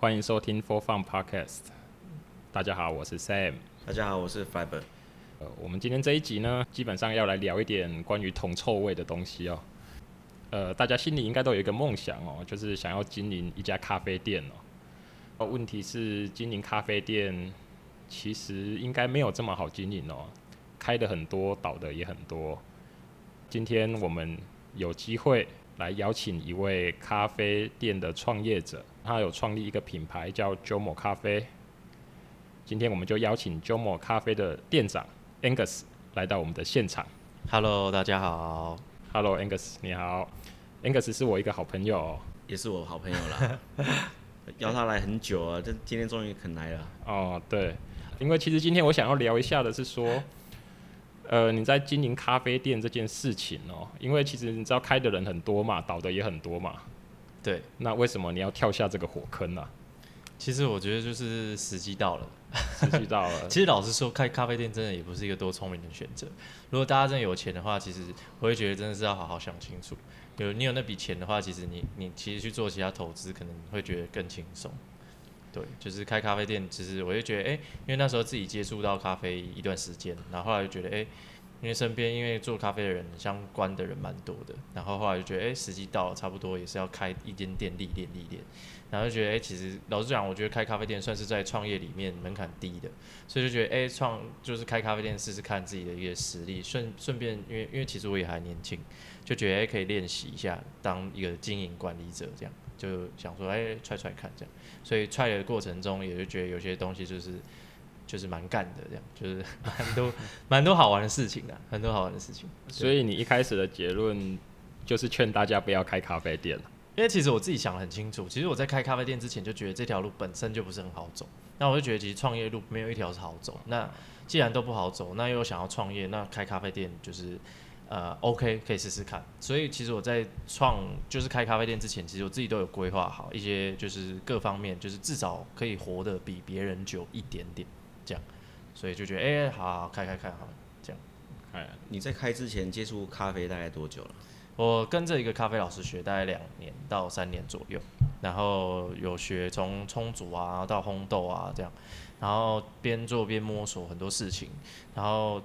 欢迎收听 For Fun Podcast。大家好，我是 Sam。大家好，我是 Fiber。呃，我们今天这一集呢，基本上要来聊一点关于铜臭味的东西哦。呃，大家心里应该都有一个梦想哦，就是想要经营一家咖啡店哦。问题是，经营咖啡店其实应该没有这么好经营哦，开的很多，倒的也很多。今天我们有机会来邀请一位咖啡店的创业者，他有创立一个品牌叫 Jomo 咖啡。今天我们就邀请 Jomo 咖啡的店长 Angus 来到我们的现场。Hello，大家好。Hello，Angus，你好。Angus 是我一个好朋友，哦，也是我好朋友啦。邀他来很久啊，这今天终于肯来了。哦，对，因为其实今天我想要聊一下的是说，呃，你在经营咖啡店这件事情哦，因为其实你知道开的人很多嘛，倒的也很多嘛。对。那为什么你要跳下这个火坑呢，啊？其实我觉得就是时机到了。时机到了。其实老实说，开咖啡店真的也不是一个多聪明的选择。如果大家真的有钱的话，其实我会觉得真的是要好好想清楚。有你有那笔钱的话，其实你你其实去做其他投资，可能会觉得更轻松。对，就是开咖啡店，其实我就觉得，哎、因为那时候自己接触到咖啡一段时间，然后后来就觉得，哎、因为身边因为做咖啡的人相关的人蛮多的，然后后来就觉得，哎、时机到了，差不多也是要开一间店历练历练。然后就觉得，哎、其实老实讲，我觉得开咖啡店算是在创业里面门槛低的，所以就觉得，哎、创就是开咖啡店试试看自己的一个实力，顺顺便，因为因为其实我也还年轻，就觉得，哎、可以练习一下当一个经营管理者，这样就想说，哎、欸，踹踹看这样，所以踹的过程中，也就觉得有些东西就是就是蛮干的，这样就是 蛮多蛮多好玩的事情的，很多好玩的事情。所以你一开始的结论就是劝大家不要开咖啡店了。因为其实我自己想得很清楚，其实我在开咖啡店之前就觉得这条路本身就不是很好走。那我就觉得其实创业路没有一条是好走。那既然都不好走，那又想要创业，那开咖啡店就是呃 OK 可以试试看。所以其实我在创就是开咖啡店之前，其实我自己都有规划好一些就是各方面，就是至少可以活得比别人久一点点这样。所以就觉得哎、欸，好，好，好开开看好了这样。哎，你在开之前接触咖啡大概多久了？我跟着一个咖啡老师学，大概两年到三年左右，然后有学从冲煮啊到烘豆啊这样，然后边做边摸索很多事情，然后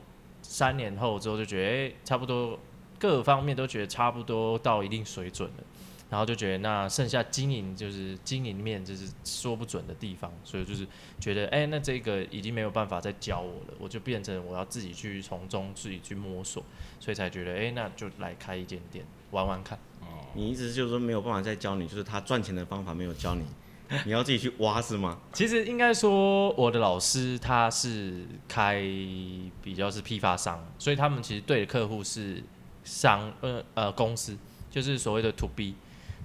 三年后之后就觉得，哎，差不多各方面都觉得差不多到一定水准了。然后就觉得那剩下经营就是经营面就是说不准的地方，所以就是觉得哎，那这个已经没有办法再教我了，我就变成我要自己去从中自己去摸索，所以才觉得哎，那就来开一间店玩玩看。你意思就是说没有办法再教你，就是他赚钱的方法没有教你，你要自己去挖是吗？其实应该说我的老师他是开比较是批发商，所以他们其实对的客户是商呃呃公司，就是所谓的 To B。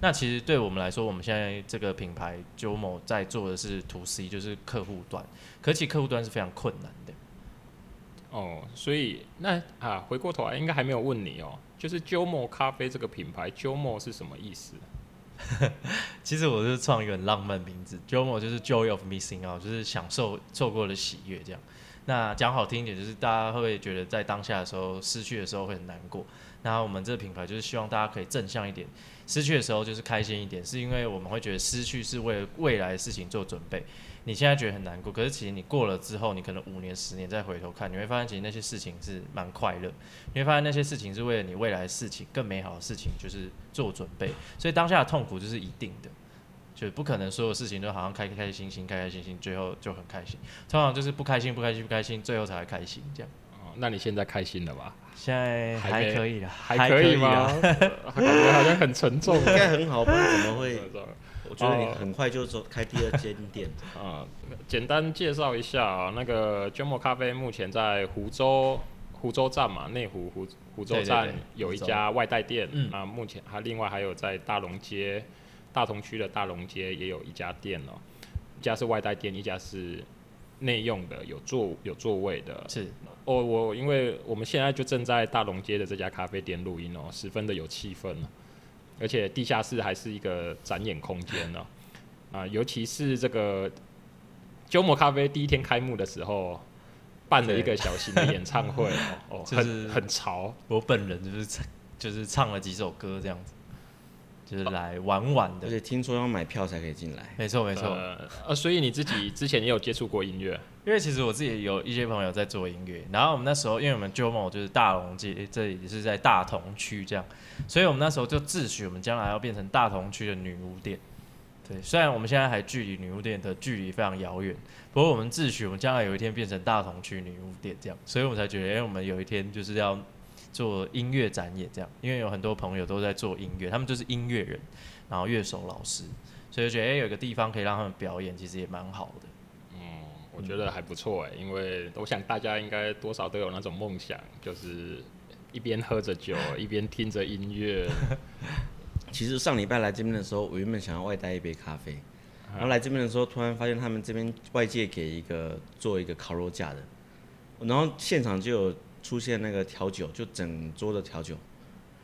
那其实对我们来说，我们现在这个品牌 Jomo 在做的是 To C，就是客户端，可其客户端是非常困难的。哦，所以那啊，回过头来应该还没有问你哦，就是 Jomo 咖啡这个品牌，Jomo 是什么意思？其实我是创一个很浪漫名字，Jomo 就是 Joy of Missing 啊就是享受错过的喜悦这样。那讲好听一点，就是大家会不会觉得在当下的时候失去的时候会很难过？那我们这个品牌就是希望大家可以正向一点。失去的时候就是开心一点，是因为我们会觉得失去是为了未来的事情做准备。你现在觉得很难过，可是其实你过了之后，你可能五年、十年再回头看，你会发现其实那些事情是蛮快乐。你会发现那些事情是为了你未来的事情、更美好的事情，就是做准备。所以当下的痛苦就是一定的，就是不可能所有事情都好像开开心心、开开心心，最后就很开心。通常就是不开心、不开心、不开心，最后才会开心这样。哦，那你现在开心了吧？现在还可以了，还可以吗？感觉好像很沉重，应该很好，不然怎么会？我觉得你很快就走开第二间店啊。简单介绍一下啊，那个 Jomo 咖啡目前在湖州湖州站嘛，内湖湖湖州站有一家外带店啊。目前还另外还有在大龙街大同区的大龙街也有一家店哦，一家是外带店，一家是内用的，有座有座位的。是。哦，我因为我们现在就正在大龙街的这家咖啡店录音哦，十分的有气氛，而且地下室还是一个展演空间呢，啊，尤其是这个 Jomo 咖啡第一天开幕的时候，办了一个小型的演唱会哦，就是很很潮，我本人就是就是唱了几首歌这样子，就是来玩玩的。而且听说要买票才可以进来。没错没错。呃，所以你自己之前也有接触过音乐？因为其实我自己有一些朋友在做音乐，然后我们那时候，因为我们 JOMO 就是大龙街，这里是在大同区这样，所以我们那时候就自诩我们将来要变成大同区的女巫店。对，虽然我们现在还距离女巫店的距离非常遥远，不过我们自诩我们将来有一天变成大同区女巫店这样，所以我们才觉得，哎、我们有一天就是要做音乐展演这样，因为有很多朋友都在做音乐，他们就是音乐人，然后乐手老师，所以我觉得，哎、有一个地方可以让他们表演，其实也蛮好的。嗯，我觉得还不错哎，因为我想大家应该多少都有那种梦想，就是一边喝着酒，一边听着音乐。其实上礼拜来这边的时候，我原本想要外带一杯咖啡，然后来这边的时候，突然发现他们这边外界给一个做一个烤肉架的，然后现场就有出现那个调酒，就整桌的调酒，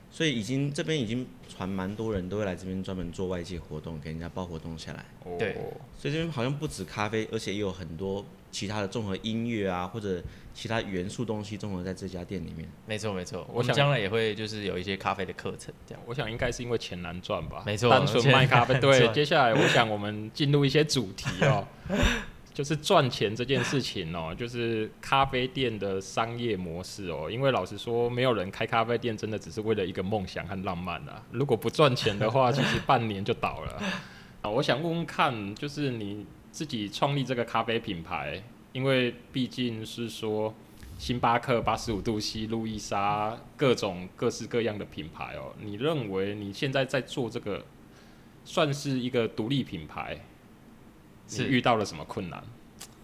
所以已经这边已经传蛮多人都会来这边专门做外界活动，给人家包活动下来。对，所以这边好像不止咖啡，而且也有很多。其他的综合音乐啊，或者其他元素东西综合在这家店里面。没错没错，我想将来也会就是有一些咖啡的课程这样。我想应该是因为钱难赚吧。没错，单纯卖咖啡。对，接下来我想我们进入一些主题哦，就是赚钱这件事情哦，就是咖啡店的商业模式哦。因为老实说，没有人开咖啡店真的只是为了一个梦想和浪漫啊。如果不赚钱的话，其实半年就倒了。啊，我想问问看，就是你。自己创立这个咖啡品牌，因为毕竟是说星巴克、八十五度 C、路易莎各种各式各样的品牌哦。你认为你现在在做这个算是一个独立品牌，是遇到了什么困难？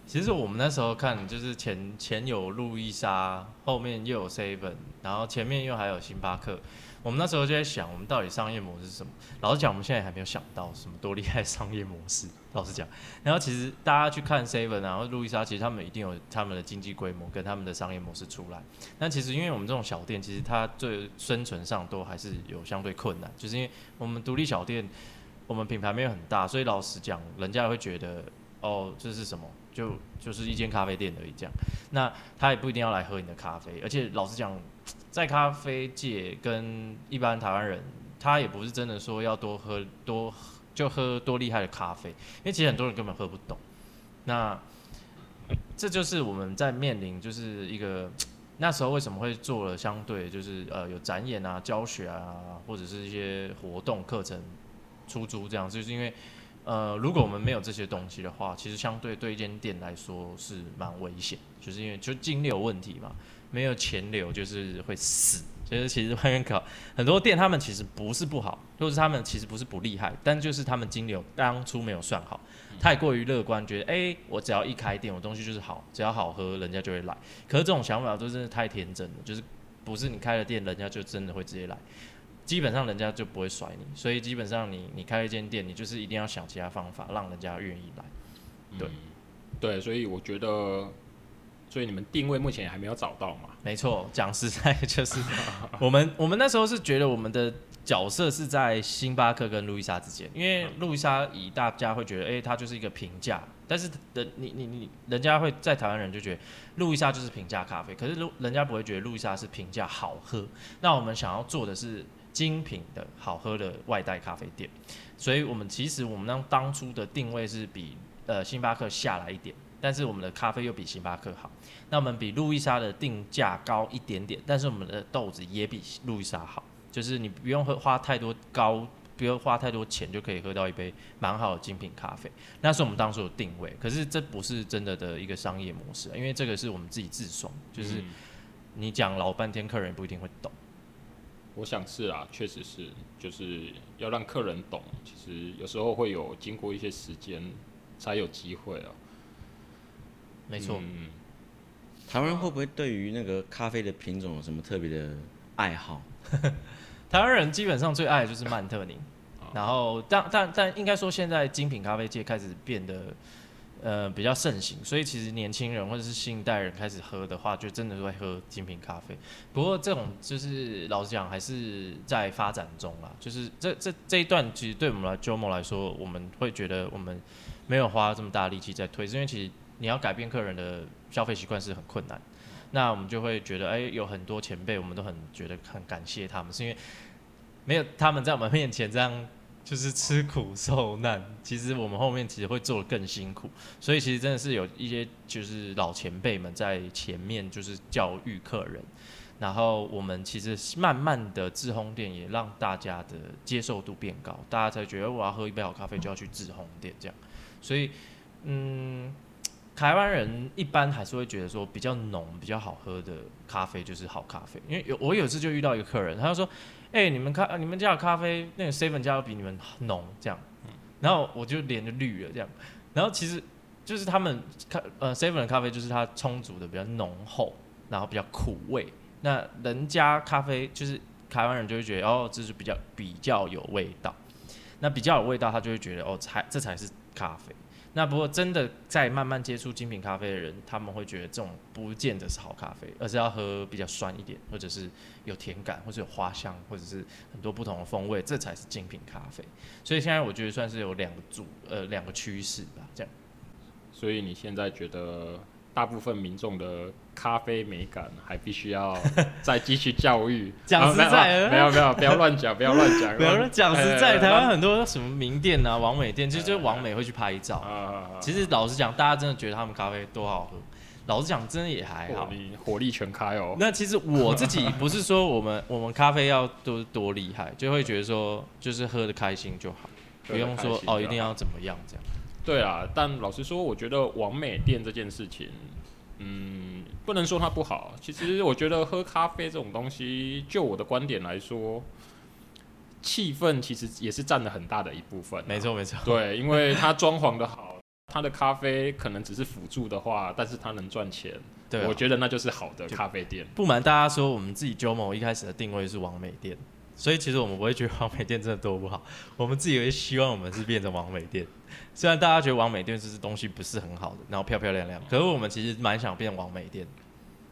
其实我们那时候看，就是前前有路易莎，后面又有 Seven，然后前面又还有星巴克。我们那时候就在想，我们到底商业模式是什么？老实讲，我们现在还没有想到什么多厉害商业模式。老实讲，然后其实大家去看 Seven，然后路易莎，其实他们一定有他们的经济规模跟他们的商业模式出来。但其实因为我们这种小店，其实它最生存上都还是有相对困难，就是因为我们独立小店，我们品牌没有很大，所以老实讲，人家会觉得哦，这是什么？就就是一间咖啡店而已这样。那他也不一定要来喝你的咖啡，而且老实讲。在咖啡界跟一般台湾人，他也不是真的说要多喝多就喝多厉害的咖啡，因为其实很多人根本喝不懂。那这就是我们在面临就是一个那时候为什么会做了相对就是呃有展演啊、教学啊，或者是一些活动课程出租这样，就是因为呃如果我们没有这些东西的话，其实相对对一间店来说是蛮危险，就是因为就金流问题嘛。没有钱流就是会死，就是其实外面搞很多店，他们其实不是不好，或者他们其实不是不厉害，但就是他们金流当初没有算好，太过于乐观，觉得哎，我只要一开店，我东西就是好，只要好喝，人家就会来。可是这种想法都真的太天真了，就是不是你开了店，人家就真的会直接来，基本上人家就不会甩你，所以基本上你你开一间店，你就是一定要想其他方法，让人家愿意来。对，对，所以我觉得。所以你们定位目前还没有找到嘛？没错，讲实在就是 我们我们那时候是觉得我们的角色是在星巴克跟路易莎之间，因为路易莎以大家会觉得，哎、欸，它就是一个平价，但是人你你你人家会在台湾人就觉得路易莎就是平价咖啡，可是路人家不会觉得路易莎是平价好喝。那我们想要做的是精品的好喝的外带咖啡店，所以我们其实我们当当初的定位是比呃星巴克下来一点。但是我们的咖啡又比星巴克好，那我们比路易莎的定价高一点点，但是我们的豆子也比路易莎好，就是你不用喝花太多高，不用花太多钱就可以喝到一杯蛮好的精品咖啡，那是我们当初的定位。可是这不是真的的一个商业模式，因为这个是我们自己自爽，就是你讲老半天，客人不一定会懂。我想是啊，确实是，就是要让客人懂，其实有时候会有经过一些时间才有机会啊。没错，嗯，台湾人会不会对于那个咖啡的品种有什么特别的爱好？台湾人基本上最爱的就是曼特宁，然后但但但应该说现在精品咖啡界开始变得呃比较盛行，所以其实年轻人或者是新一代人开始喝的话，就真的会喝精品咖啡。不过这种就是老实讲还是在发展中啦，就是这这这一段其实对我们来 JOMO 来说，我们会觉得我们没有花这么大力气在推，因为其实。你要改变客人的消费习惯是很困难，那我们就会觉得，哎、有很多前辈，我们都很觉得很感谢他们，是因为没有他们在我们面前这样就是吃苦受难，其实我们后面其实会做得更辛苦。所以其实真的是有一些就是老前辈们在前面就是教育客人，然后我们其实慢慢的自烘店也让大家的接受度变高，大家才觉得我要喝一杯好咖啡就要去自烘店这样。所以嗯。台湾人一般还是会觉得说比较浓、比较好喝的咖啡就是好咖啡，因为有我有次就遇到一个客人，他就说：“哎、你们咖你们家的咖啡那个 seven 家都比你们浓这样。”然后我就脸就绿了这样。然后其实就是他们咖呃 seven 的咖啡就是它充足的比较浓厚，然后比较苦味。那人家咖啡就是台湾人就会觉得哦，这是比较比较有味道。那比较有味道，他就会觉得哦，才这才是咖啡。那不过真的在慢慢接触精品咖啡的人，他们会觉得这种不见得是好咖啡，而是要喝比较酸一点，或者是有甜感，或者有花香，或者是很多不同的风味，这才是精品咖啡。所以现在我觉得算是有两个组，呃，两个趋势吧，这样。所以你现在觉得？大部分民众的咖啡美感还必须要 再继续教育。讲实在，没有没有，不要乱讲，不要乱讲。没有人讲实在，台湾很多什么名店啊、王美店，其实就是王美会去拍照。其实老实讲，大家真的觉得他们咖啡多好喝。老实讲，真的也还好。火力全开哦。那其实我自己不是说我们 我们咖啡要多多厉害，就会觉得说就是喝的开心就好，不用说哦一定要怎么样这样。对啊，但老实说，我觉得完美店这件事情，嗯，不能说它不好。其实我觉得喝咖啡这种东西，就我的观点来说，气氛其实也是占了很大的一部分啊。没错没错。对，因为它装潢的好，它的咖啡可能只是辅助的话，但是它能赚钱。对啊，我觉得那就是好的咖啡店。不瞒大家说，我们自己 Jomo 一开始的定位是完美店。所以其实我们不会觉得完美店真的多不好，我们自己也希望我们是变成完美店。虽然大家觉得完美店就是东西不是很好的，然后漂漂亮亮，可是我们其实蛮想变完美店。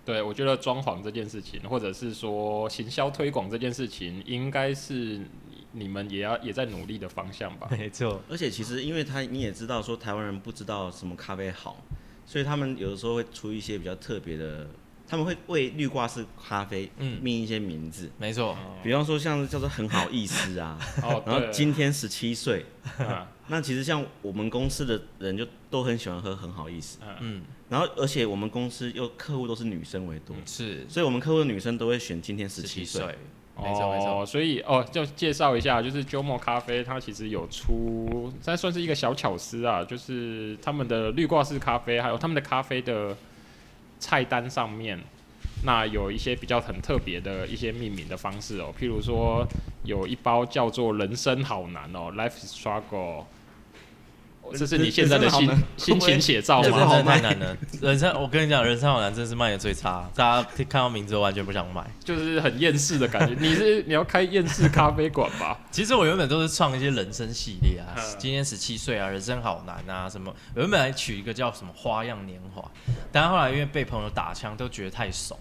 对，我觉得装潢这件事情，或者是说行销推广这件事情，应该是你们也要也在努力的方向吧？没错。而且其实因为他你也知道说台湾人不知道什么咖啡好，所以他们有的时候会出一些比较特别的。他们会为绿挂式咖啡命一些名字，没错，比方说像叫做很好意思啊，哦然后今天十七岁，那其实像我们公司的人就都很喜欢喝很好意思，嗯，然后而且我们公司又客户都是女生为多，是，所以我们客户的女生都会选今天十七岁，没错没错，所以哦，就介绍一下，就是 Jomo 咖啡它其实有出，这算是一个小巧思啊，就是他们的绿挂式咖啡，还有他们的咖啡的。菜单上面，那有一些比较很特别的一些命名的方式哦，譬如说有一包叫做“人生好难”哦，“Life Struggle”。这是你现在的心心情写照吗？人生太难了，人生我跟你讲，人生好难，真是卖的最差。大家看到名字完全不想买，就是很厌世的感觉。你是你要开厌世咖啡馆吧？其实我原本都是创一些人生系列啊，今年十七岁啊，人生好难啊，什么原本来取一个叫什么花样年华，但后来因为被朋友打枪，都觉得太怂，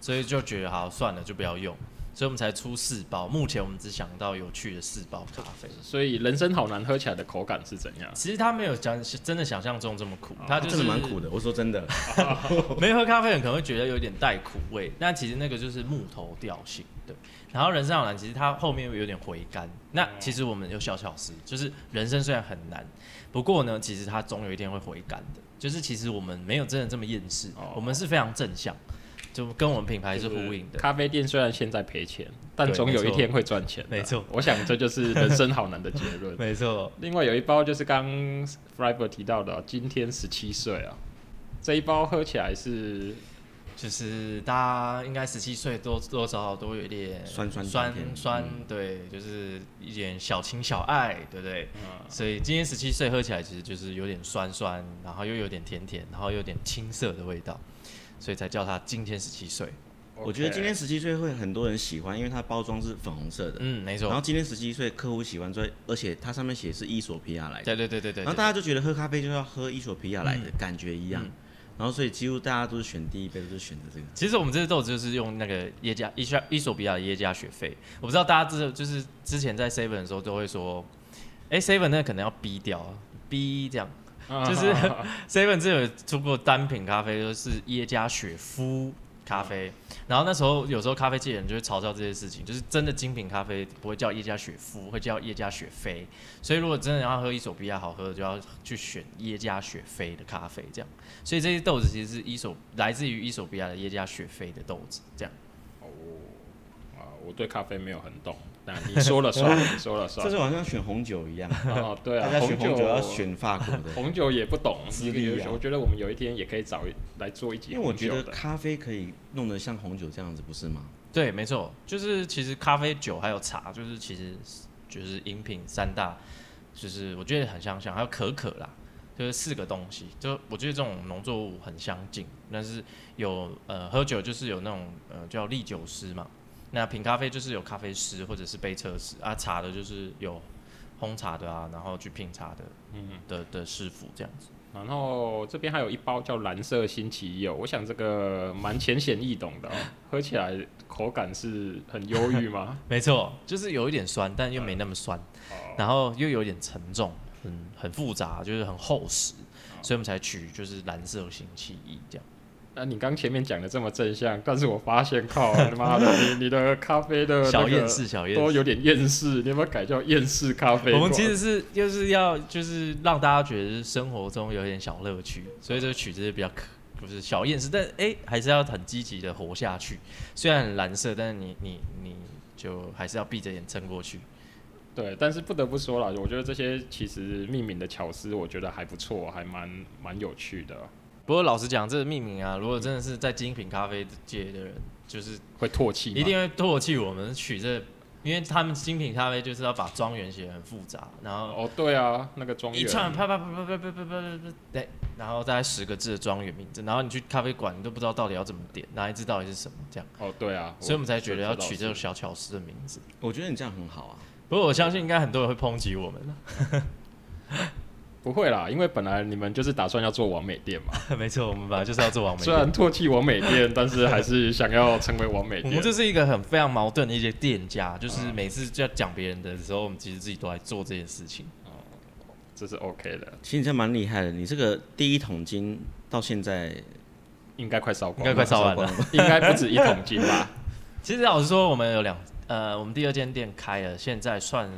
所以就觉得好算了，就不要用。所以我们才出四包，目前我们只想到有趣的四包咖啡。所以人生好难喝起来的口感是怎样？其实它没有讲真的想象中这么苦，它就是蛮苦的。我说真的，没喝咖啡的人可能会觉得有点带苦味，但其实那个就是木头调性。对，然后人生好难，其实它后面有点回甘。那其实我们有小巧思，就是人生虽然很难，不过呢，其实它总有一天会回甘的。就是其实我们没有真的这么厌世，我们是非常正向。就跟我们品牌是呼应的。咖啡店虽然现在赔钱，但总有一天会赚钱。没错，我想这就是人生好难的结论。没错。另外有一包就是刚 f r y b e r 提到的，今天十七岁啊，这一包喝起来是，就是大家应该十七岁多多少少都有一点酸酸酸酸，对，就是一点小情小爱，对不对？所以今天十七岁喝起来其实就是有点酸酸，然后又有点甜甜，然后又有点青涩的味道。所以才叫它今天十七岁。我觉得今天十七岁会很多人喜欢，因为它包装是粉红色的。嗯，没错。然后今天十七岁客户喜欢，所以而且它上面写是伊索比亚来的。对对对对对。然后大家就觉得喝咖啡就要喝伊索比亚来的感觉一样。然后所以几乎大家都是选第一杯都是选择这个。其实我们这次豆子就是用那个耶加伊伊索比亚的耶加雪菲。我不知道大家知道，就是之前在 Seven 的时候都会说，哎，Seven 那可能要 B 掉，，B 这样。就是 Seven 这有出过单品咖啡，就是耶加雪夫咖啡。然后那时候有时候咖啡界人就会嘲笑这些事情，就是真的精品咖啡不会叫耶加雪夫，会叫耶加雪菲。所以如果真的要喝伊索比亚好喝的，就要去选耶加雪菲的咖啡这样。所以这些豆子其实是伊索来自于伊索比亚的耶加雪菲的豆子这样。哦，啊，我对咖啡没有很懂。那你说了算，你说了算。这是好像选红酒一样。哦，对啊，选红酒要选法国的。红酒也不懂，我觉得我们有一天也可以找来做一集。因为我觉得咖啡可以弄得像红酒这样子，不是吗？对，没错，就是其实咖啡、酒还有茶，就是其实就是饮品三大，就是我觉得很相像，还有可可啦，就是四个东西，就我觉得这种农作物很相近。但是有呃喝酒就是有那种呃叫利酒师嘛。那品咖啡就是有咖啡师或者是杯车师啊，茶的就是有烘茶的啊，然后去品茶的，嗯的的师傅这样子。然后这边还有一包叫蓝色星期柚，我想这个蛮浅显易懂的哦，喝起来口感是很忧郁吗？没错，就是有一点酸，但又没那么酸，嗯、然后又有点沉重，很很复杂，就是很厚实，所以我们才取就是蓝色星期一这样。那、啊、你刚前面讲的这么正向，但是我发现靠，他妈的，你你的咖啡的小厌世，小厌世都有点厌世，你有没有改叫厌世咖啡？我们其实是就是要就是让大家觉得生活中有点小乐趣，所以这个曲子是比较可不是小厌世，但哎、欸、还是要很积极的活下去。虽然很蓝色，但是你你你就还是要闭着眼撑过去。对，但是不得不说了，我觉得这些其实命名的巧思，我觉得还不错，还蛮蛮有趣的。不过老实讲，这个命名啊，如果真的是在精品咖啡界的人，就是会唾弃，一定会唾弃我们取这，因为他们精品咖啡就是要把庄园写得很复杂，然后哦对啊，那个庄园一串啪啪啪啪啪啪啪啪啪，对，然后大概十个字的庄园名字，然后你去咖啡馆，你都不知道到底要怎么点，哪一支到底是什么这样。哦对啊，所以我们才觉得要取这种小巧思的名字。我觉得你这样很好啊，不过我相信应该很多人会抨击我们不会啦，因为本来你们就是打算要做完美店嘛。没错，我们本来就是要做完美店。虽然唾弃完美店，但是还是想要成为完美店。我们就是一个很非常矛盾的一些店家，就是每次要讲别人的时候，我们其实自己都在做这件事情。哦，这是 OK 的。其实你这蛮厉害的，你这个第一桶金到现在应该快烧光，应该快烧完了，应该不止一桶金吧？其实老实说，我们有两呃，我们第二间店开了，现在算。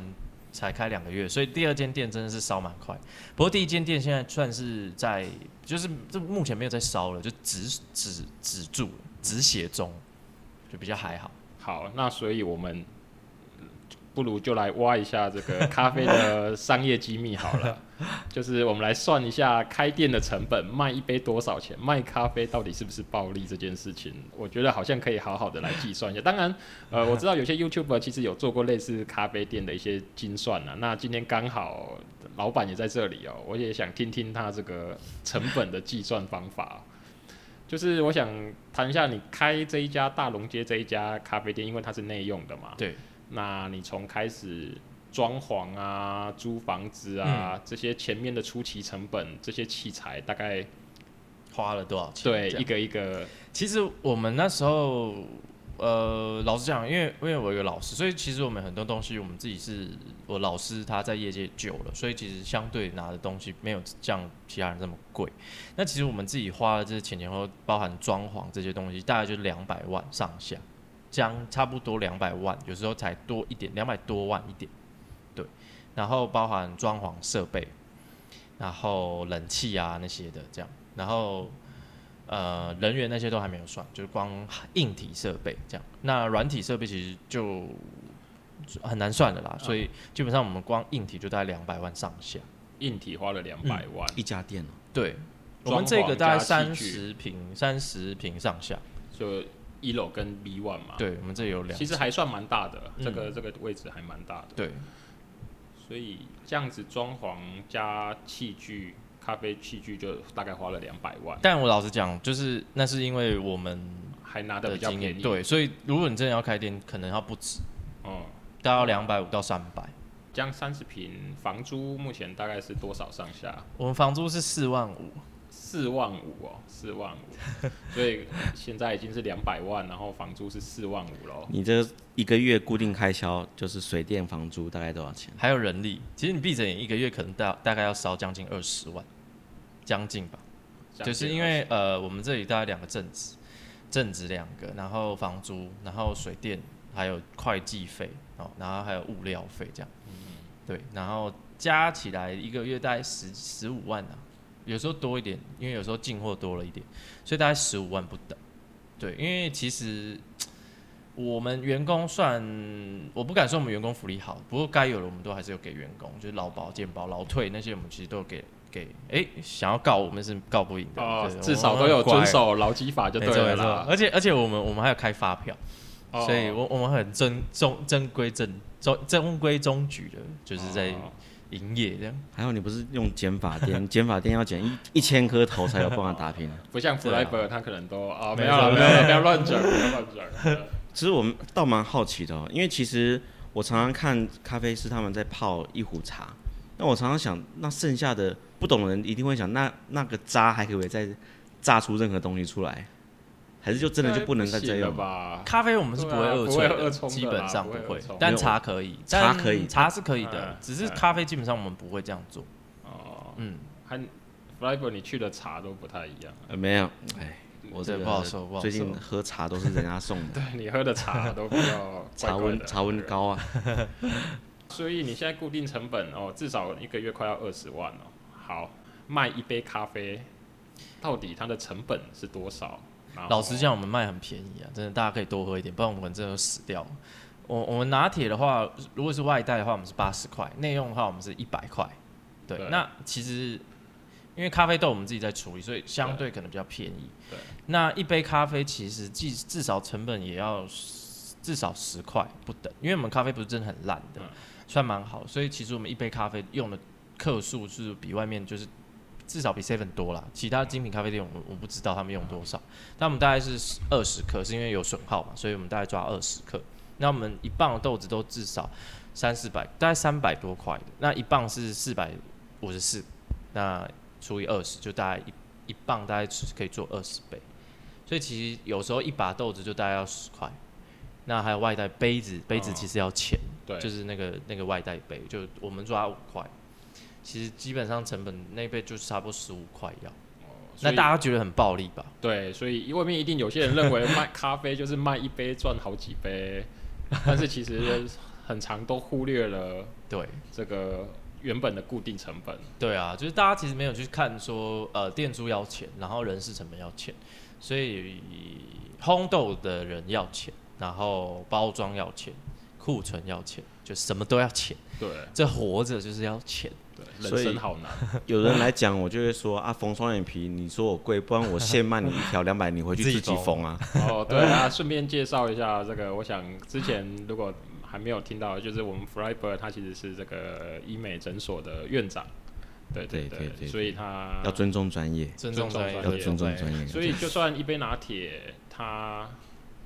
才开两个月，所以第二间店真的是烧蛮快。不过第一间店现在算是在，就是这目前没有在烧了，就止止止住，止血中，就比较还好。好，那所以我们。不如就来挖一下这个咖啡的商业机密好了，就是我们来算一下开店的成本，卖一杯多少钱，卖咖啡到底是不是暴利这件事情，我觉得好像可以好好的来计算一下。当然，呃，我知道有些 YouTuber 其实有做过类似咖啡店的一些精算啊。那今天刚好老板也在这里哦，我也想听听他这个成本的计算方法。就是我想谈一下你开这一家大龙街这一家咖啡店，因为它是内用的嘛。对。那你从开始装潢啊、租房子啊、嗯、这些前面的初期成本，这些器材大概花了多少钱？对，一个一个。其实我们那时候，呃，老实讲，因为因为我有个老师，所以其实我们很多东西，我们自己是我老师他在业界久了，所以其实相对拿的东西没有像其他人这么贵。那其实我们自己花的这些前前后后，包含装潢这些东西，大概就两百万上下。将差不多两百万，有时候才多一点，两百多万一点，对。然后包含装潢设备，然后冷气啊那些的这样，然后呃人员那些都还没有算，就是光硬体设备这样。那软体设备其实就很难算的啦，所以基本上我们光硬体就大概两百万上下。硬体花了两百万，一家店哦。对，我们这个大概三十平，三十平上下。就一楼跟 B one 嘛，对，我们这有两，其实还算蛮大的，这个这个位置还蛮大的。对，所以这样子装潢加器具，咖啡器具就大概花了两百万。但我老实讲，就是那是因为我们还拿的比较便宜，对，所以如果你真的要开店，可能要不止，哦，大概要两百五到三百。这样三十平房租目前大概是多少上下？我们房租是四万五。四万五哦，四万五，所以现在已经是两百万，然后房租是四万五喽。你这一个月固定开销就是水电房租大概多少钱？还有人力，其实你闭着眼一个月可能大大概要烧将近二十万，将近吧。就是因为呃，我们这里大概两个正职，正职两个，然后房租，然后水电，还有会计费，哦，然后还有物料费这样，嗯，对，然后加起来一个月大概十十五万啊，有时候多一点，因为有时候进货多了一点，所以大概十五万不等，对，因为其实我们员工算，我不敢说我们员工福利好，不过该有的我们都还是有给员工，就是劳保、健保、劳退那些我们其实都有给。给哎，想要告我们是告不赢的，哦，至少都有遵守劳基法就对了啦。而且而且我们我们还有开发票，哦、所以我我们很正中正规正中中规中矩的，就是在营业这样。还有你不是用减法店，减法店要减一一千颗头才有办法打拼，不像 Flyber 他可能都啊没有了没有了，不要乱讲不要乱讲。其实我们倒蛮好奇的，哦，因为其实我常常看咖啡师他们在泡一壶茶，那我常常想，那剩下的。不懂的人一定会想，那那个渣还可以再榨出任何东西出来，还是就真的就不能再这样吧？咖啡我们是不会二冲，基本上不会，但茶可以，茶可以，茶是可以的，只是咖啡基本上我们不会这样做。哦，嗯，和 Flyber 你去的茶都不太一样。呃，没有，哎，我这不好说，不好说。最近喝茶都是人家送的，对你喝的茶都比较 茶温茶温高啊。所以你现在固定成本哦，至少一个月快要二十万哦。好，卖一杯咖啡，到底它的成本是多少？老实讲，我们卖很便宜啊，真的，大家可以多喝一点，不然我们真的死掉。我我们拿铁的话，如果是外带的话，我们是八十块；内用的话，我们是一百块。对，对那其实因为咖啡豆我们自己在处理，所以相对可能比较便宜。对，那一杯咖啡其实至至少成本也要至少十块不等，因为我们咖啡不是真的很烂的，嗯、算蛮好，所以其实我们一杯咖啡用的。克数是比外面就是至少比 seven 多啦，其他精品咖啡店我我不知道他们用多少，但我们大概是二十克，是因为有损耗嘛，所以我们大概抓二十克。那我们一磅的豆子都至少三四百，大概三百多块的，那一磅是四百五十四，那除以二十就大概一一磅大概是可以做二十杯，所以其实有时候一把豆子就大概要十块。那还有外带杯子，杯子其实要钱，对，就是那个那个外带杯，就我们抓五块。其实基本上成本那杯就是差不多十五块要，哦，那大家觉得很暴利吧？对，所以外面一定有些人认为卖咖啡就是卖一杯赚好几杯，但是其实很长都忽略了 对这个原本的固定成本。对啊，就是大家其实没有去看说呃店租要钱，然后人事成本要钱，所以烘豆的人要钱，然后包装要钱，库存要钱，就什么都要钱。对，这活着就是要钱。对，人生好难。有人来讲，我就会说啊，缝双眼皮，你说我贵，不然我现卖你一条两百，你回去自己缝啊。哦，对啊，顺便介绍一下这个，我想之前如果还没有听到，就是我们 Flyber 他其实是这个医美诊所的院长。对对对，对对对，所以他要尊重专业，尊重专业，要尊重专业。所以就算一杯拿铁，他。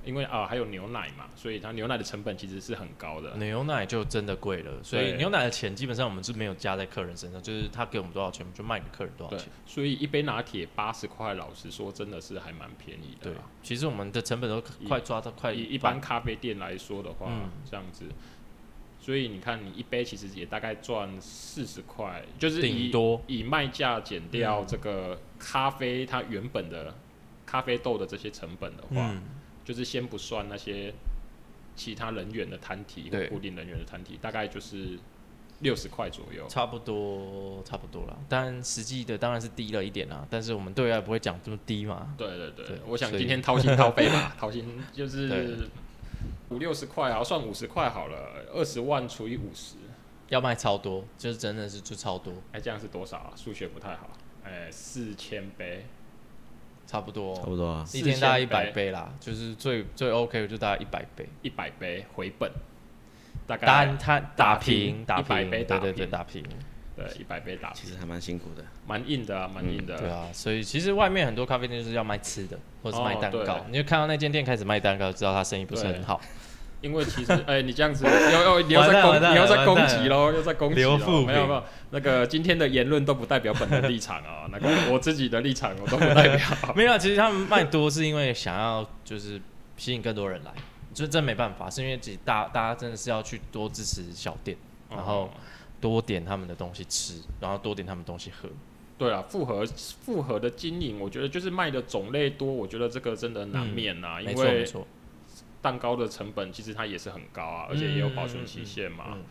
因为啊，还有牛奶嘛，所以它牛奶的成本其实是很高的。牛奶就真的贵了，所以牛奶的钱基本上我们是没有加在客人身上，就是他给我们多少钱，我们就卖给客人多少钱。所以一杯拿铁八十块，老实说真的是还蛮便宜的。对，其实我们的成本都快抓到快。以一般咖啡店来说的话，嗯、这样子，所以你看，你一杯其实也大概赚四十块，就是以多以卖价减掉这个咖啡它原本的咖啡豆的这些成本的话。嗯就是先不算那些其他人员的摊体或固定人员的摊体，大概就是六十块左右，差不多差不多了。但实际的当然是低了一点啦，但是我们对外不会讲这么低嘛。对对对，对我想今天掏心掏肺嘛，掏心就是五六十块啊，算五十块好了，二十万除以五十，要卖超多，就是真的是就超多。哎、欸，这样是多少啊？数学不太好。哎、欸，四千杯。差不多，差不多啊，一天大概一百杯。啦，就是最最 OK 的就大概一百杯，一百杯回本，大概单摊打平，一百杯，对对对，打平，对一百杯打平，其实还蛮辛苦的，蛮硬的啊，蛮硬的，对啊，所以其实外面很多咖啡店就是要卖吃的，或者是卖蛋糕，你就看到那间店开始卖蛋糕，知道他生意不是很好。因为其实，哎、欸，你这样子，要要你要在攻，你要在攻击喽，要再攻击。没有没有，那个今天的言论都不代表本人立场啊，那个我自己的立场我都不代表。没有，其实他们卖多是因为想要就是吸引更多人来，就真没办法，是因为自己大大家真的是要去多支持小店，然后多点他们的东西吃，然后多点他们东西喝。对啊，复合复合的经营，我觉得就是卖的种类多，我觉得这个真的难免呐、啊嗯，因为蛋糕的成本其实它也是很高啊，而且也有保存期限嘛、嗯嗯嗯。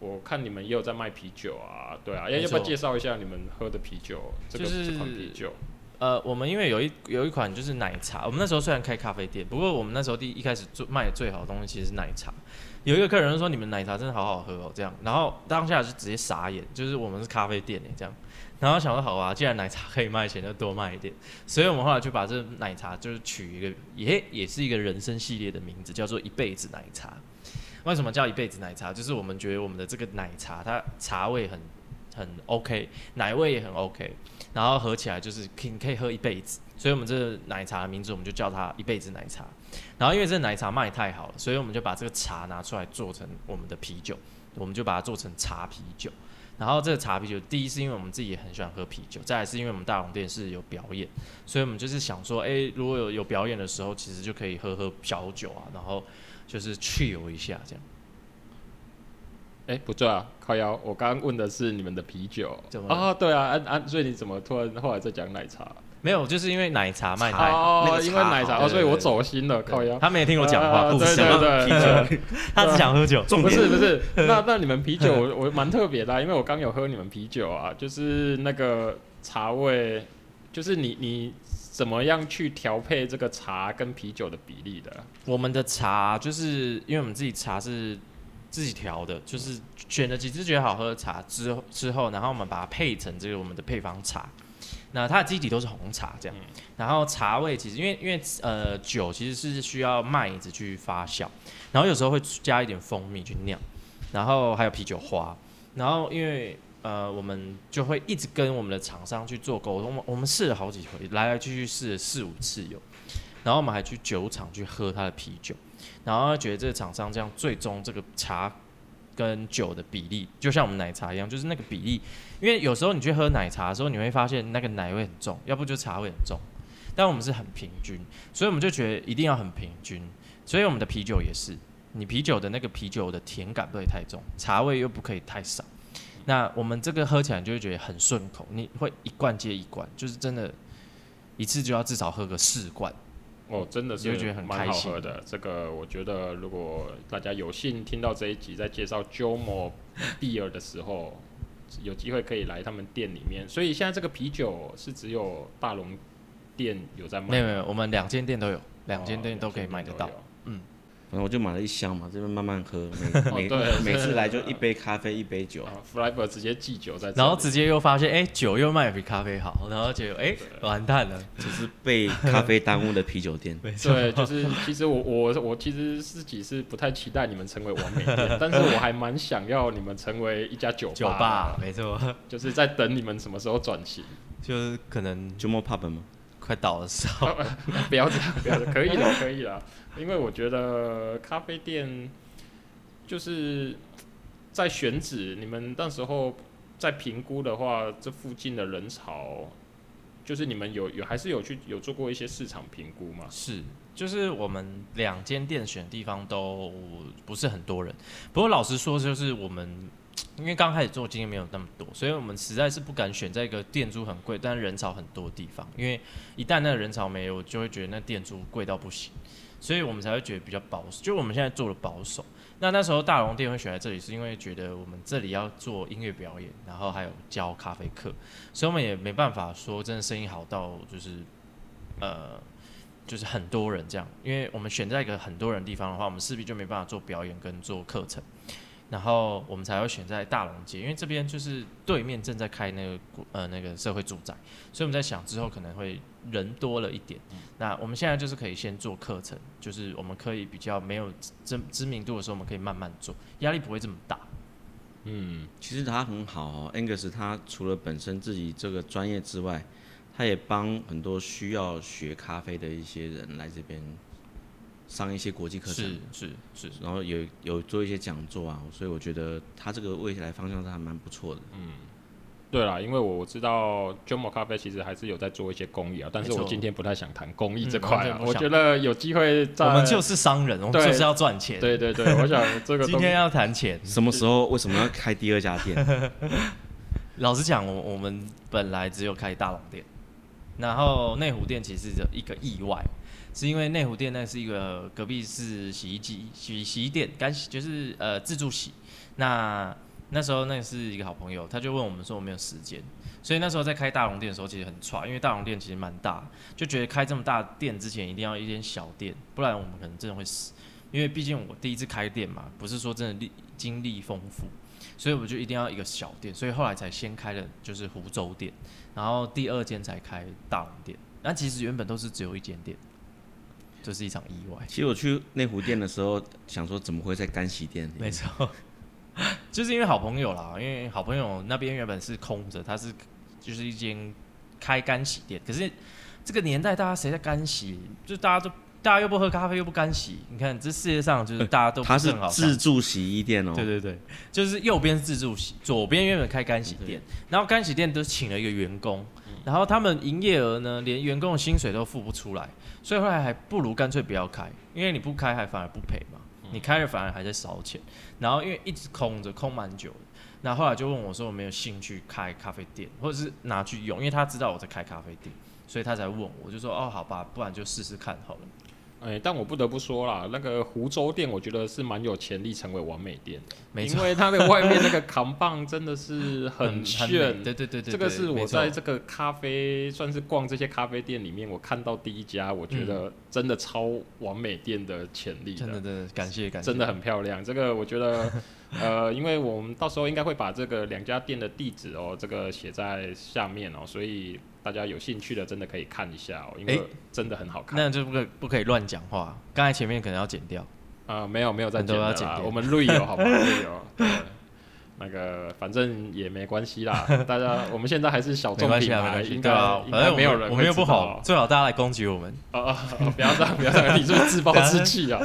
我看你们也有在卖啤酒啊，对啊，要要不要介绍一下你们喝的啤酒？就是这款啤酒。呃，我们因为有一有一款就是奶茶，我们那时候虽然开咖啡店，不过我们那时候第一,一开始做卖的最好的东西其实是奶茶。有一个客人说：“你们奶茶真的好好喝哦。”这样，然后当下就直接傻眼，就是我们是咖啡店诶，这样。然后想说：“好啊，既然奶茶可以卖钱，就多卖一点。”所以我们后来就把这奶茶就是取一个也也是一个人生系列的名字，叫做一辈子奶茶。为什么叫一辈子奶茶？就是我们觉得我们的这个奶茶，它茶味很很 OK，奶味也很 OK，然后喝起来就是可以可以喝一辈子。所以我们这个奶茶的名字，我们就叫它一辈子奶茶。然后因为这奶茶卖太好了，所以我们就把这个茶拿出来做成我们的啤酒，我们就把它做成茶啤酒。然后这个茶啤酒，第一是因为我们自己也很喜欢喝啤酒，再来是因为我们大龙店是有表演，所以我们就是想说，哎，如果有有表演的时候，其实就可以喝喝小酒啊，然后就是 chill 一下这样。哎，不对啊，靠腰，我刚刚问的是你们的啤酒。啊、哦，对啊，安安，所以你怎么突然后来在讲奶茶？没有，就是因为奶茶卖太好，哦，因为奶茶，哦，所以我走心了，靠腰。他没听我讲话，啊，对对对，啤酒，他只想喝酒。不是不是，那那你们啤酒我我蛮特别的，啊，因为我刚有喝你们啤酒啊，就是那个茶味，就是你你怎么样去调配这个茶跟啤酒的比例的？我们的茶就是因为我们自己茶是自己调的，就是选了几支觉得好喝的茶之后之后，然后我们把它配成这个我们的配方茶。那它的基底都是红茶这样，然后茶味其实因为因为呃酒其实是需要麦子去发酵，然后有时候会加一点蜂蜜去酿，然后还有啤酒花，然后因为呃我们就会一直跟我们的厂商去做沟通，我们试了好几回，来来去去试了四五次有，然后我们还去酒厂去喝他的啤酒，然后觉得这个厂商这样最终这个茶。跟酒的比例，就像我们奶茶一样，就是那个比例。因为有时候你去喝奶茶的时候，你会发现那个奶味很重，要不就茶味很重。但我们是很平均，所以我们就觉得一定要很平均。所以我们的啤酒也是，你啤酒的那个啤酒的甜感不会太重，茶味又不可以太少。那我们这个喝起来就会觉得很顺口，你会一罐接一罐，就是真的，一次就要至少喝个四罐。哦，真的是蛮好喝的。这个我觉得，如果大家有幸听到这一集在介绍 Jomo Beer 的时候，有机会可以来他们店里面。所以现在这个啤酒是只有大龙店有在卖？没有没有，我们两间店都有，两间店都可以买得到。嗯。然后我就买了一箱嘛，这边慢慢喝，每每每次来就一杯咖啡，一杯酒。Flyber 直接寄酒在这，然后直接又发现，哎，酒又卖比咖啡好，然后就哎，完蛋了，就是被咖啡耽误的啤酒店。对，就是其实我我我其实自己是不太期待你们成为完美店，但是我还蛮想要你们成为一家酒吧。酒吧，没错，就是在等你们什么时候转型，就是可能 Jomo Pub 吗？快倒的时候，不要这样，不要这样，可以了，可以了。因为我觉得咖啡店就是在选址，你们到时候在评估的话，这附近的人潮，就是你们有有还是有去有做过一些市场评估吗？是，就是我们两间店选地方都不是很多人，不过老实说，就是我们。因为刚开始做经验没有那么多，所以我们实在是不敢选在一个店租很贵但是人潮很多的地方。因为一旦那个人潮没有，我就会觉得那店租贵到不行，所以我们才会觉得比较保守。就我们现在做的保守。那那时候大龙店会选在这里，是因为觉得我们这里要做音乐表演，然后还有教咖啡课，所以我们也没办法说真的生意好到就是呃就是很多人这样。因为我们选在一个很多人地方的话，我们势必就没办法做表演跟做课程。然后我们才会选在大龙街，因为这边就是对面正在开那个呃那个社会住宅，所以我们在想之后可能会人多了一点。那我们现在就是可以先做课程，就是我们可以比较没有知知名度的时候，我们可以慢慢做，压力不会这么大。嗯，其实他很好哦，Angus 他除了本身自己这个专业之外，他也帮很多需要学咖啡的一些人来这边。上一些国际课程是是是，然后有有做一些讲座啊，所以我觉得他这个未来方向是还蛮不错的。嗯，对啦，因为我知道 Jomo 咖啡其实还是有在做一些公益啊，但是我今天不太想谈公益这块啊、嗯，我觉得有机会在。我们就是商人，我们就是要赚钱。对对对，我想这个今天要谈钱，什么时候为什么要开第二家店？老实讲，我我们本来只有开大龙店，然后内湖店其实有一个意外，是因为内湖店那是一个隔壁是洗衣机洗洗衣店干洗，就是呃自助洗。那那时候那是一个好朋友，他就问我们说我没有时间，所以那时候在开大龙店的时候其实很差，因为大龙店其实蛮大，就觉得开这么大店之前一定要一间小店，不然我们可能真的会死。因为毕竟我第一次开店嘛，不是说真的历经历丰富。所以我就一定要一个小店，所以后来才先开了就是湖州店，然后第二间才开大龙店。那其实原本都是只有一间店，就是一场意外。其实我去内湖店的时候，想说怎么会在干洗店里？没错，就是因为好朋友啦，因为好朋友那边原本是空着，他是就是一间开干洗店。可是这个年代，大家谁在干洗？就大家都。大家又不喝咖啡，又不干洗，你看这世界上就是大家都不是很好。它是自助洗衣店哦。对对对，就是右边是自助洗，左边原本开干洗店，然后干洗店都请了一个员工，然后他们营业额呢，连员工的薪水都付不出来，所以后来还不如干脆不要开，因为你不开还反而不赔嘛，你开了反而还在烧钱，然后因为一直空着，空蛮久的，然后后来就问我说，我没有兴趣开咖啡店，或者是拿去用，因为他知道我在开咖啡店，所以他才问我，我就说哦好吧，不然就试试看好了。哎、欸，但我不得不说啦，那个湖州店，我觉得是蛮有潜力成为完美店的，因为它的外面那个扛棒真的是 很炫，对对对对，这个是我在这个咖啡算是逛这些咖啡店里面，我看到第一家，我觉得真的超完美店的潜力的真的感谢感谢，真的很漂亮，这个我觉得，呃，因为我们到时候应该会把这个两家店的地址哦，这个写在下面哦，所以。大家有兴趣的，真的可以看一下哦，因为真的很好看。欸、那就不可不可以乱讲话，刚才前面可能要剪掉。啊、呃，没有没有在剪的，我们录有好不好？录有。那个反正也没关系啦，大家我们现在还是小众品牌，应该、啊、应该没有人。我们又不好，最好大家来攻击我们。啊啊！不要这样，不要这样，你是不是自暴自弃啊？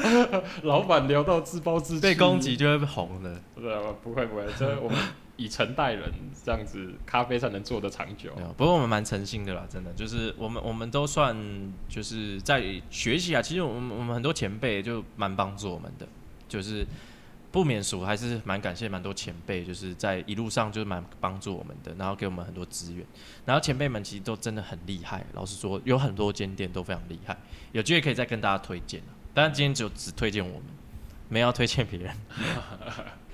老板聊到自暴自弃，被攻击就会红的。不是，不会不会，这我们。以诚待人，这样子咖啡才能做得长久。不过我们蛮诚心的啦，真的，就是我们我们都算就是在学习啊。其实我们我们很多前辈就蛮帮助我们的，就是不免俗，还是蛮感谢蛮多前辈，就是在一路上就是蛮帮助我们的，然后给我们很多资源。然后前辈们其实都真的很厉害，老实说，有很多间店都非常厉害，有机会可以再跟大家推荐。当然今天就只推荐我们，没要推荐别人。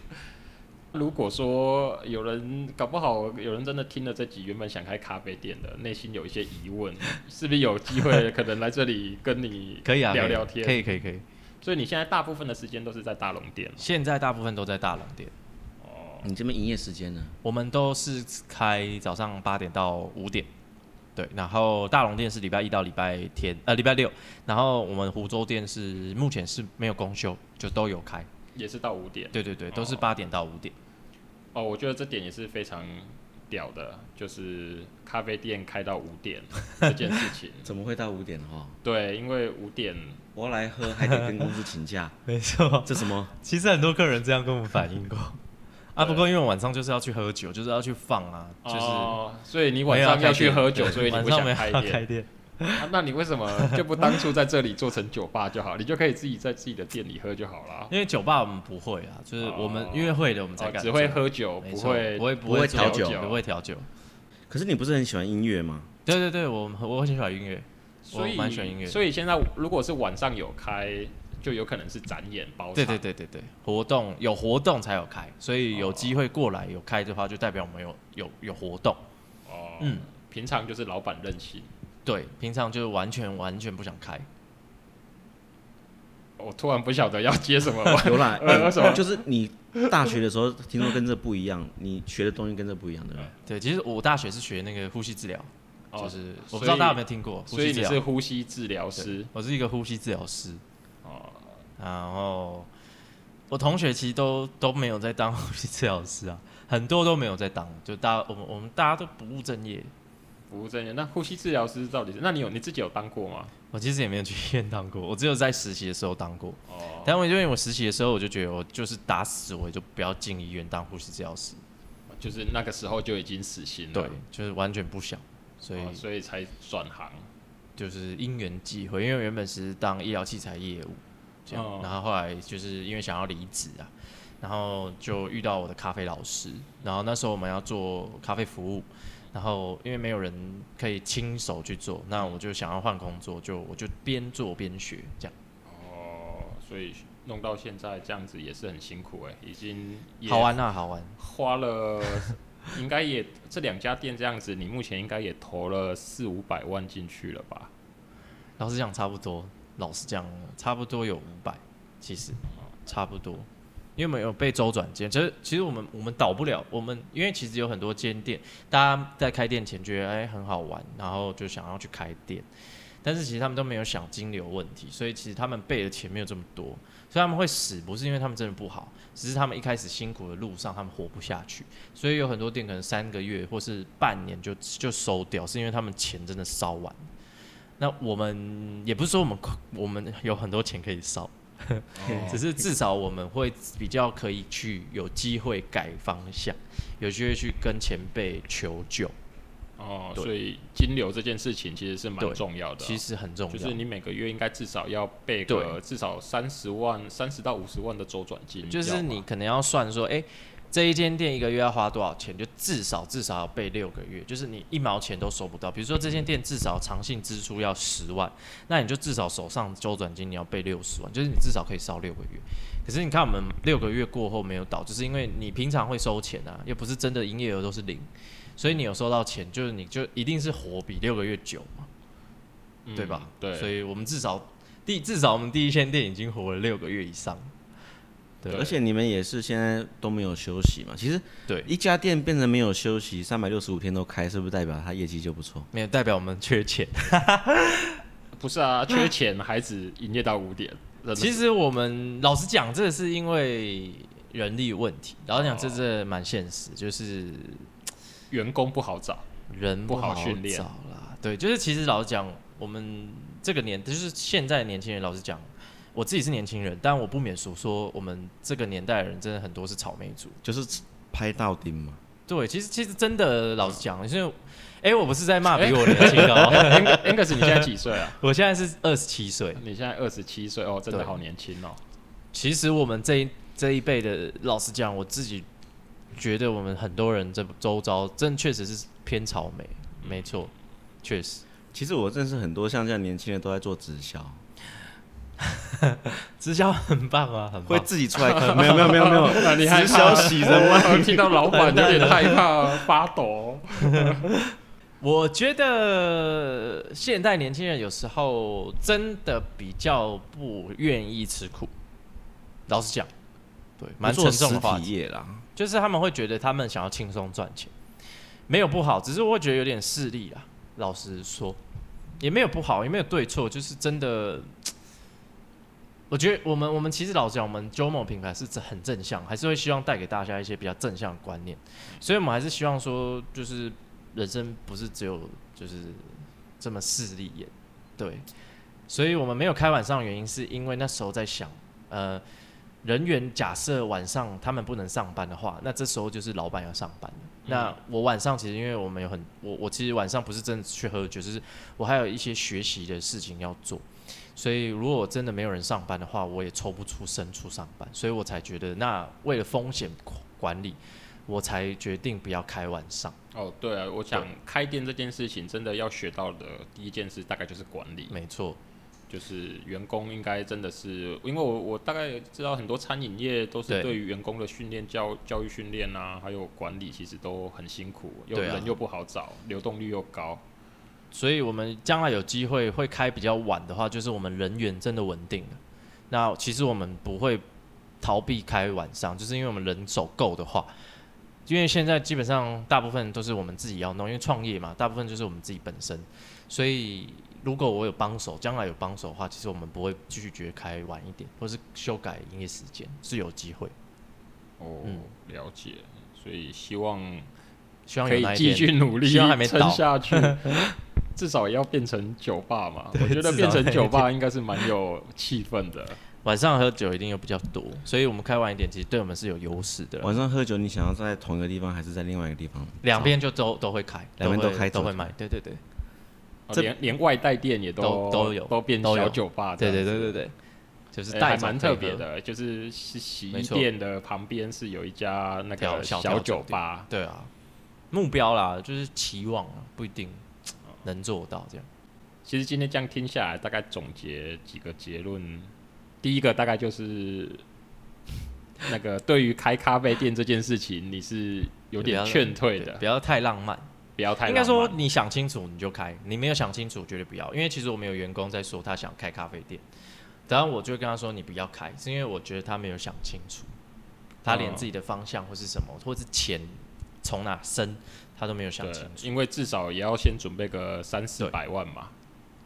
如果说有人搞不好，有人真的听了这集，原本想开咖啡店的，内心有一些疑问，是不是有机会可能来这里跟你可以啊聊聊天？可以可以可以。所以你现在大部分的时间都是在大龙店？现在大部分都在大龙店。哦，你这边营业时间呢？我们都是开早上八点到五点，对。然后大龙店是礼拜一到礼拜天，呃，礼拜六。然后我们湖州店是目前是没有公休，就都有开，也是到五点。对对对，都是八点到五点。哦，我觉得这点也是非常屌的，就是咖啡店开到五点这件事情。怎么会到五点哈？对，因为五点我要来喝，还得跟公司请假。没错，这什么？其实很多客人这样跟我们反映过。啊，不过因为晚上就是要去喝酒，就是要去放啊，就是。哦，所以你晚上要去喝酒，所以你不想开店。啊，那你为什么就不当初在这里做成酒吧就好？你就可以自己在自己的店里喝就好了。因为酒吧我们不会啊，就是我们约会的我们才敢、哦、只会喝酒，不会不会不会调酒，不会调酒。可是你不是很喜欢音乐吗？对对对，我我很喜欢音乐，所以蛮喜欢音乐。所以现在如果是晚上有开，就有可能是展演包场。对对对对对，活动有活动才有开，所以有机会过来有开的话，就代表我们有有有活动。哦，嗯，平常就是老板任性。对，平常就是完全完全不想开。我突然不晓得要接什么。有啦，为什么？就是你大学的时候听说跟这不一样，你学的东西跟这不一样，对吧？对，其实我大学是学那个呼吸治疗，就是我不知道大家有没有听过。所以你是呼吸治疗师？我是一个呼吸治疗师。哦。然后我同学其实都都没有在当呼吸治疗师啊，很多都没有在当，就大家我们我们大家都不务正业。不务人员，那呼吸治疗师到底是？那你有你自己有当过吗？我其实也没有去医院当过，我只有在实习的时候当过。哦。但我因为我实习的时候，我就觉得我就是打死我也就不要进医院当呼吸治疗师。就是那个时候就已经死心了。对，就是完全不想，所以、哦、所以才转行。就是因缘际会，因为原本是当医疗器材业务，这样、哦，然后后来就是因为想要离职啊。然后就遇到我的咖啡老师，然后那时候我们要做咖啡服务，然后因为没有人可以亲手去做，那我就想要换工作，就我就边做边学这样。哦，所以弄到现在这样子也是很辛苦哎，已经好玩啊，好玩，花了。应该也这两家店这样子，你目前应该也投了四五百万进去了吧？老实讲，差不多。老实讲，差不多有五百，其实差不多。因为我们有被周转间，其实其实我们我们倒不了。我们因为其实有很多间店，大家在开店前觉得哎很好玩，然后就想要去开店，但是其实他们都没有想金流问题，所以其实他们备的钱没有这么多，所以他们会死，不是因为他们真的不好。只是他们一开始辛苦的路上，他们活不下去，所以有很多店可能三个月或是半年就就收掉，是因为他们钱真的烧完。那我们也不是说我们我们有很多钱可以烧，只是至少我们会比较可以去有机会改方向，有机会去跟前辈求救。哦，所以金流这件事情其实是蛮重要的，其实很重要。就是你每个月应该至少要备个至少三十万、三十到五十万的周转金。就是你可能要算说，哎、欸，这一间店一个月要花多少钱？就至少至少要备六个月。就是你一毛钱都收不到。比如说这间店至少长性支出要十万，那你就至少手上周转金你要备六十万，就是你至少可以烧六个月。可是你看我们六个月过后没有倒，就是因为你平常会收钱啊，又不是真的营业额都是零。所以你有收到钱，就是你就一定是活比六个月久嘛，嗯、对吧？对，所以我们至少第至少我们第一间店已经活了六个月以上，对。而且你们也是现在都没有休息嘛？其实对一家店变成没有休息，三百六十五天都开，是不是代表它业绩就不错？没有代表我们缺钱，不是啊，缺钱还只营业到五点。其实我们老实讲，这是因为人力问题。老实讲，这这蛮现实，就是。员工不好找，人不好训练啦。对，就是其实老实讲，我们这个年，就是现在年轻人，老实讲，我自己是年轻人，但我不免俗说，我们这个年代的人真的很多是草莓族，就是拍到钉嘛。对，其实其实真的老实讲，因为，哎、欸，我不是在骂 比我年轻的哦。Angus，你现在几岁啊？我现在是二十七岁。你现在二十七岁哦，真的好年轻哦。其实我们这一这一辈的，老实讲，我自己。觉得我们很多人这周遭真确实是偏草莓，没错，确实。其实我认识很多像这样年轻人都在做直销，直销很棒啊，很棒。会自己出来看？没有没有没有没有，你还消息人吗？听到老板有点害怕发抖。我觉得现代年轻人有时候真的比较不愿意吃苦，老实讲，对，蛮沉重的话题啦。就是他们会觉得他们想要轻松赚钱，没有不好，只是我会觉得有点势利啦。老实说，也没有不好，也没有对错，就是真的。我觉得我们我们其实老实讲，我们 Jomo 品牌是很正向，还是会希望带给大家一些比较正向的观念。所以我们还是希望说，就是人生不是只有就是这么势利眼，对。所以我们没有开晚上的原因，是因为那时候在想，呃。人员假设晚上他们不能上班的话，那这时候就是老板要上班。嗯、那我晚上其实因为我们有很我我其实晚上不是真的去喝酒，就是我还有一些学习的事情要做。所以如果真的没有人上班的话，我也抽不出身出上班。所以我才觉得，那为了风险管理，我才决定不要开晚上。哦，对啊，我想开店这件事情真的要学到的第一件事，大概就是管理。没错。就是员工应该真的是，因为我我大概知道很多餐饮业都是对于员工的训练教教育训练啊，还有管理其实都很辛苦，又人又不好找，流动率又高，所以我们将来有机会会开比较晚的话，就是我们人员真的稳定了。那其实我们不会逃避开晚上，就是因为我们人手够的话，因为现在基本上大部分都是我们自己要弄，因为创业嘛，大部分就是我们自己本身，所以。如果我有帮手，将来有帮手的话，其实我们不会继续觉得开晚一点，或是修改营业时间是有机会。哦，嗯、了解，所以希望希望可以继续努力，撑下去，至少也要变成酒吧嘛。我觉得变成酒吧应该是蛮有气氛的。晚上喝酒一定又比较多，所以我们开晚一点，其实对我们是有优势的。晚上喝酒，你想要在同一个地方，还是在另外一个地方？两边就都都会开，两边都开都会卖。对对对。连连外带店也都都都有，都变小酒吧。对对对对对，就是欸、带蛮特别的，就是洗洗衣店的旁边是有一家那个小小酒吧。对啊，目标啦，就是期望啊，不一定能做到这样。其实今天这样听下来，大概总结几个结论。第一个大概就是，那个对于开咖啡店这件事情，你是有点劝退的，不要太浪漫，不要太。应该说你想清楚你就开，你没有想清楚绝对不要。因为其实我们有员工在说他想开咖啡店。然后我就跟他说：“你不要开，是因为我觉得他没有想清楚，他连自己的方向或是什么，或是钱从哪生，他都没有想清楚。因为至少也要先准备个三四百万嘛，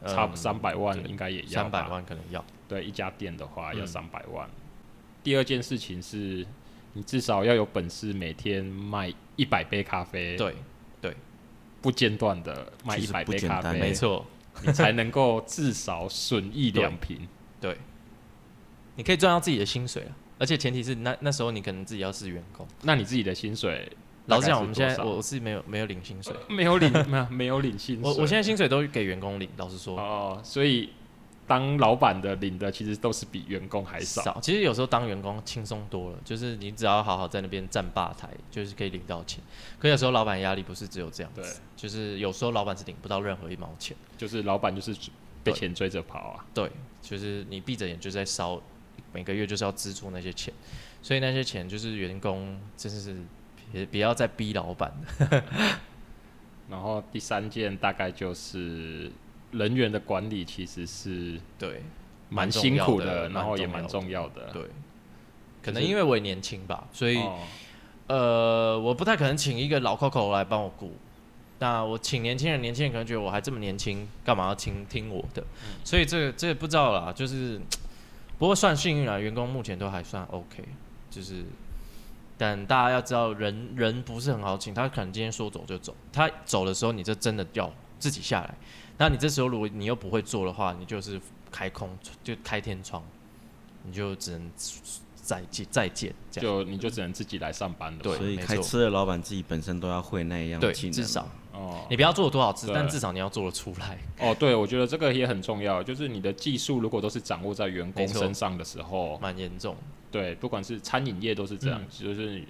差不三百万应该也要。三百万可能要。对，一家店的话要三百万。第二件事情是，你至少要有本事每天卖一百杯咖啡。对对，不间断的卖一百杯咖啡，没错，你才能够至少损益两平。”对，你可以赚到自己的薪水啊，而且前提是那那时候你可能自己要是员工，那你自己的薪水，老实讲，我们现在我是没有没有领薪水，没有领没有没有领薪水，我我现在薪水都给员工领，老实说哦，所以当老板的领的其实都是比员工还少，少。其实有时候当员工轻松多了，就是你只要好好在那边站吧台，就是可以领到钱。可有时候老板压力不是只有这样子，对，就是有时候老板是领不到任何一毛钱，就是老板就是。被钱追着跑啊！对，就是你闭着眼就在烧，每个月就是要支出那些钱，所以那些钱就是员工真的是别别要再逼老板。然后第三件大概就是人员的管理，其实是对蛮辛苦的，然后也蛮重要的。对，可能因为我也年轻吧，所以、哦、呃，我不太可能请一个老 Coco 来帮我顾。那我请年轻人，年轻人可能觉得我还这么年轻，干嘛要听听我的？嗯、所以这个这个不知道啦，就是 不过算幸运啦，员工目前都还算 OK，就是但大家要知道人，人不是很好请，他可能今天说走就走，他走的时候，你就真的要自己下来。那你这时候如果你又不会做的话，你就是开空就开天窗，你就只能。再见，再见，就你就只能自己来上班了。对，所以开车的老板自己本身都要会那样对，至少。哦，你不要做了多少次，但至少你要做得出来。哦，对，我觉得这个也很重要，就是你的技术如果都是掌握在员工身上的时候，蛮严重。对，不管是餐饮业都是这样，嗯、就是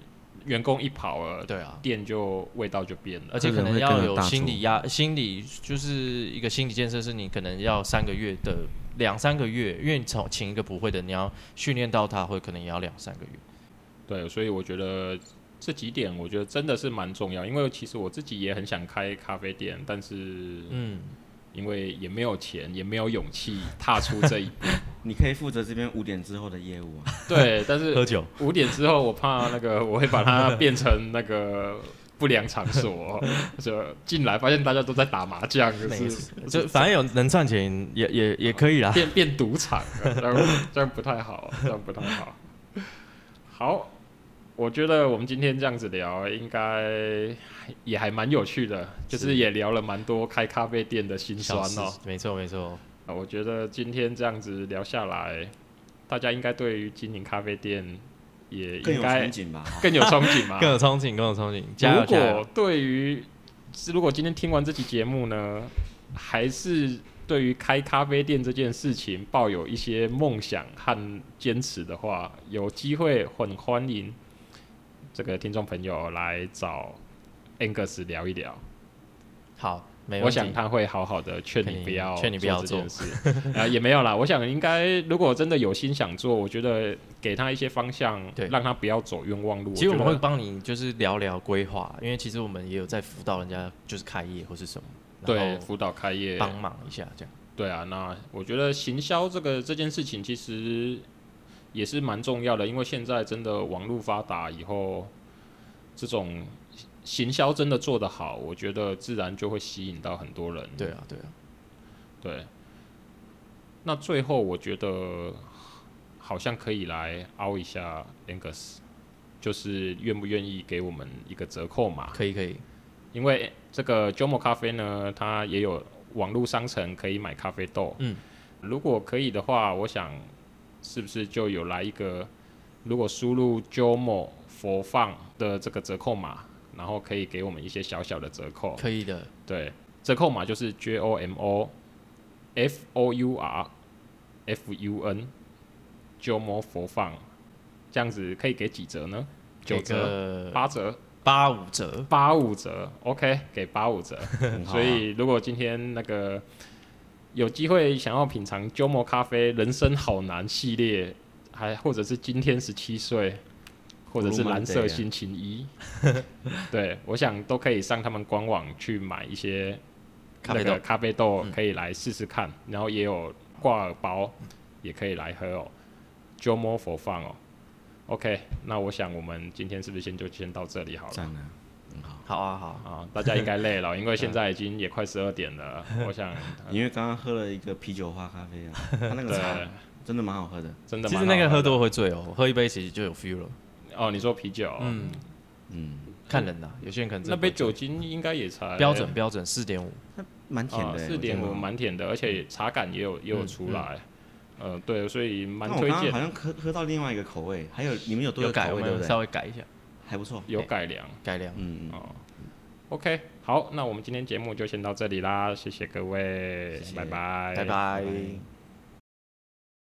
员工一跑了，对啊，店就味道就变了，而且可能要有心理压，心理就是一个心理建设，是你可能要三个月的。两三个月，因为你从请一个不会的，你要训练到他会，可能也要两三个月。对，所以我觉得这几点，我觉得真的是蛮重要。因为其实我自己也很想开咖啡店，但是嗯，因为也没有钱，也没有勇气踏出这一步。你可以负责这边五点之后的业务啊。对，但是喝酒五点之后，我怕那个我会把它变成那个。不良场所，就进来发现大家都在打麻将，就是就反正有能赚钱也也也可以啦，变变赌场，这样这样不太好，这样不太好。好，我觉得我们今天这样子聊，应该也还蛮有趣的，就是也聊了蛮多开咖啡店的辛酸哦。没错没错，啊，我觉得今天这样子聊下来，大家应该对于经营咖啡店。也应该更有憧憬嘛，更有憧憬，更有憧憬。如果对于是，如果今天听完这期节目呢，还是对于开咖啡店这件事情抱有一些梦想和坚持的话，有机会很欢迎这个听众朋友来找 Angus 聊一聊。好。我想他会好好的劝你不要劝你不要做这件事啊，也没有啦。我想应该如果真的有心想做，我觉得给他一些方向，对，让他不要走冤枉路。其实我们会帮你就是聊聊规划，因为其实我们也有在辅导人家就是开业或是什么，对，辅导开业帮忙一下这样。对啊，那我觉得行销这个这件事情其实也是蛮重要的，因为现在真的网络发达以后，这种。行销真的做得好，我觉得自然就会吸引到很多人。对啊，对啊，对。那最后我觉得好像可以来凹一下 Angus，就是愿不愿意给我们一个折扣码？可以，可以。因为这个 Jomo 咖啡呢，它也有网络商城可以买咖啡豆。嗯。如果可以的话，我想是不是就有来一个，如果输入 Jomo 佛放的这个折扣码？然后可以给我们一些小小的折扣，可以的。对，折扣码就是 J O M O F O U R F U N JOMO 佛放，这样子可以给几折呢？九折、八折、八五折、八五折，OK，给八五折。所以如果今天那个有机会想要品尝鸠摩咖啡人生好难系列，还或者是今天十七岁，或者是蓝色心情一，对，我想都可以上他们官网去买一些那个咖啡豆，可以来试试看。然后也有挂耳包，也可以来喝哦。鸠摩佛放哦。OK，那我想我们今天是不是先就先到这里好了？好，好啊，好啊，大家应该累了，因为现在已经也快十二点了。我想，因为刚刚喝了一个啤酒花咖啡啊，它那个茶真的蛮好喝的，真的。其实那个喝多会醉哦，喝一杯其实就有 feel 了。哦，你说啤酒？嗯嗯，看人呐，有些人可能那杯酒精应该也才标准标准四点五，蛮甜的，四点五蛮甜的，而且茶感也有也有出来。呃，对，所以蛮推荐。好像喝喝到另外一个口味，还有你们有多个口味对不对？稍微改一下，还不错，有改良，改良。嗯嗯。哦，OK，好，那我们今天节目就先到这里啦，谢谢各位，拜拜，拜拜。